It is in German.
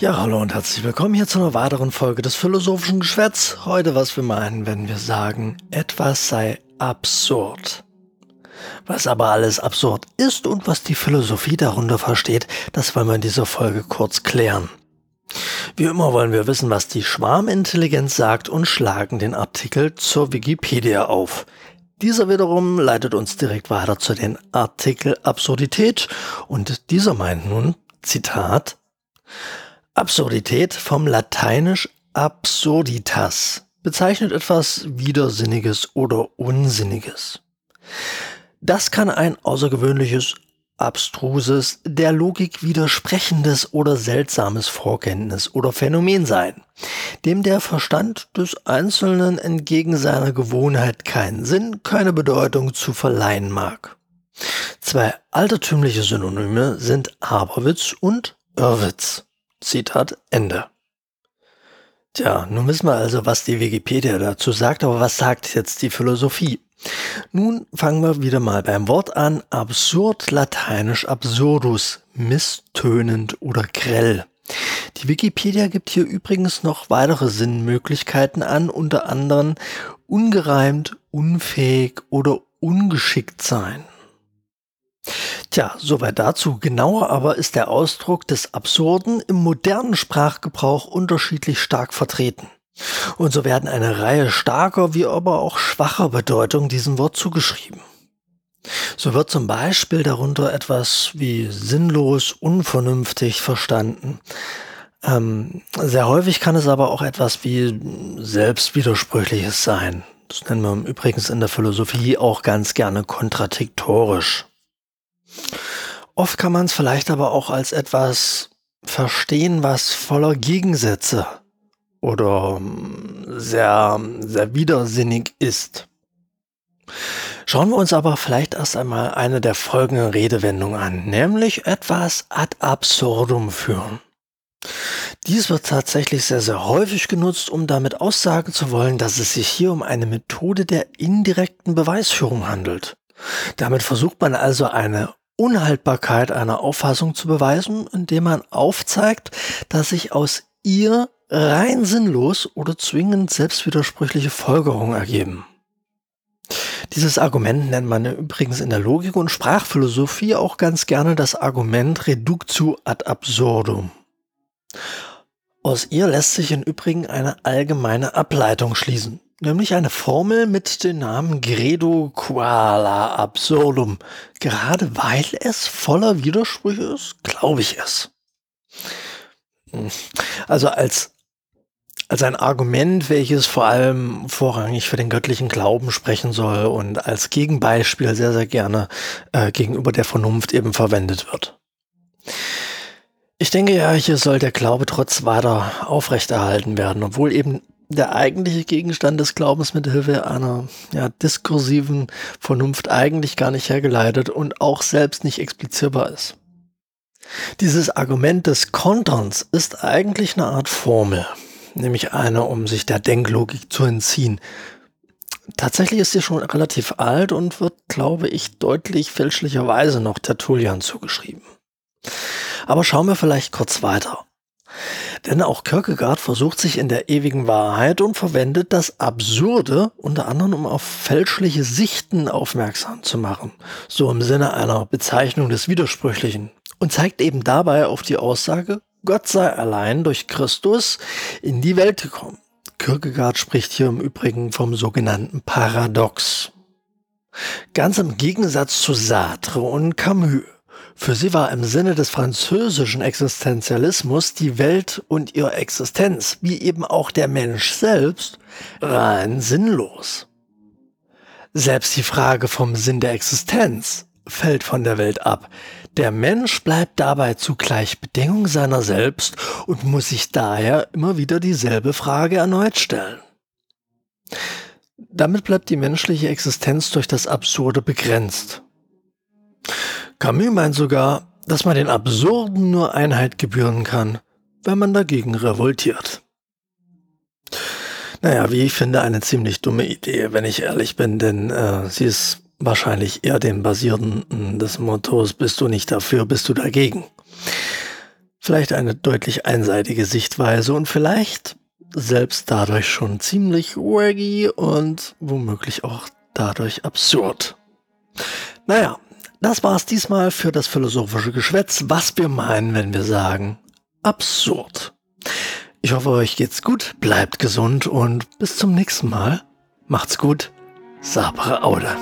Ja, hallo und herzlich willkommen hier zu einer weiteren Folge des philosophischen Geschwätz. Heute, was wir meinen, wenn wir sagen, etwas sei absurd. Was aber alles absurd ist und was die Philosophie darunter versteht, das wollen wir in dieser Folge kurz klären. Wie immer wollen wir wissen, was die Schwarmintelligenz sagt und schlagen den Artikel zur Wikipedia auf. Dieser wiederum leitet uns direkt weiter zu den Artikel Absurdität und dieser meint nun, Zitat, Absurdität vom lateinisch absurditas bezeichnet etwas Widersinniges oder Unsinniges. Das kann ein außergewöhnliches, abstruses, der Logik widersprechendes oder seltsames Vorkenntnis oder Phänomen sein, dem der Verstand des Einzelnen entgegen seiner Gewohnheit keinen Sinn, keine Bedeutung zu verleihen mag. Zwei altertümliche Synonyme sind Aberwitz und Irrwitz. Zitat Ende. Tja, nun wissen wir also, was die Wikipedia dazu sagt, aber was sagt jetzt die Philosophie? Nun fangen wir wieder mal beim Wort an. Absurd, lateinisch absurdus, misstönend oder grell. Die Wikipedia gibt hier übrigens noch weitere Sinnmöglichkeiten an, unter anderem ungereimt, unfähig oder ungeschickt sein. Tja, soweit dazu. Genauer aber ist der Ausdruck des Absurden im modernen Sprachgebrauch unterschiedlich stark vertreten. Und so werden eine Reihe starker wie aber auch schwacher Bedeutungen diesem Wort zugeschrieben. So wird zum Beispiel darunter etwas wie sinnlos, unvernünftig verstanden. Ähm, sehr häufig kann es aber auch etwas wie selbstwidersprüchliches sein. Das nennen wir übrigens in der Philosophie auch ganz gerne kontradiktorisch. Oft kann man es vielleicht aber auch als etwas verstehen, was voller Gegensätze oder ähm, sehr, sehr widersinnig ist. Schauen wir uns aber vielleicht erst einmal eine der folgenden Redewendungen an, nämlich etwas ad absurdum führen. Dies wird tatsächlich sehr, sehr häufig genutzt, um damit aussagen zu wollen, dass es sich hier um eine Methode der indirekten Beweisführung handelt. Damit versucht man also eine Unhaltbarkeit einer Auffassung zu beweisen, indem man aufzeigt, dass sich aus ihr rein sinnlos oder zwingend selbstwidersprüchliche Folgerungen ergeben. Dieses Argument nennt man übrigens in der Logik und Sprachphilosophie auch ganz gerne das Argument Reductio ad absurdum. Aus ihr lässt sich im Übrigen eine allgemeine Ableitung schließen nämlich eine Formel mit dem Namen Gredo Quala Absurdum. Gerade weil es voller Widersprüche ist, glaube ich es. Also als, als ein Argument, welches vor allem vorrangig für den göttlichen Glauben sprechen soll und als Gegenbeispiel sehr, sehr gerne äh, gegenüber der Vernunft eben verwendet wird. Ich denke ja, hier soll der Glaube trotz weiter aufrechterhalten werden, obwohl eben der eigentliche Gegenstand des Glaubens mit Hilfe einer ja, diskursiven Vernunft eigentlich gar nicht hergeleitet und auch selbst nicht explizierbar ist. Dieses Argument des Konterns ist eigentlich eine Art Formel, nämlich eine, um sich der Denklogik zu entziehen. Tatsächlich ist sie schon relativ alt und wird, glaube ich, deutlich fälschlicherweise noch Tertullian zugeschrieben. Aber schauen wir vielleicht kurz weiter. Denn auch Kierkegaard versucht sich in der ewigen Wahrheit und verwendet das Absurde unter anderem, um auf fälschliche Sichten aufmerksam zu machen. So im Sinne einer Bezeichnung des Widersprüchlichen. Und zeigt eben dabei auf die Aussage, Gott sei allein durch Christus in die Welt gekommen. Kierkegaard spricht hier im Übrigen vom sogenannten Paradox. Ganz im Gegensatz zu Sartre und Camus für sie war im Sinne des französischen Existenzialismus die Welt und ihre Existenz, wie eben auch der Mensch selbst, rein sinnlos. Selbst die Frage vom Sinn der Existenz fällt von der Welt ab. Der Mensch bleibt dabei zugleich Bedingung seiner selbst und muss sich daher immer wieder dieselbe Frage erneut stellen. Damit bleibt die menschliche Existenz durch das Absurde begrenzt. Camus meint sogar, dass man den Absurden nur Einheit gebühren kann, wenn man dagegen revoltiert. Naja, wie ich finde, eine ziemlich dumme Idee, wenn ich ehrlich bin, denn äh, sie ist wahrscheinlich eher dem Basierenden des Mottos, bist du nicht dafür, bist du dagegen. vielleicht eine deutlich einseitige Sichtweise und vielleicht selbst dadurch schon ziemlich waggy und womöglich auch dadurch absurd. Naja, das war's diesmal für das philosophische Geschwätz, was wir meinen, wenn wir sagen absurd. Ich hoffe, euch geht's gut, bleibt gesund und bis zum nächsten Mal. Macht's gut. Sabre Aude.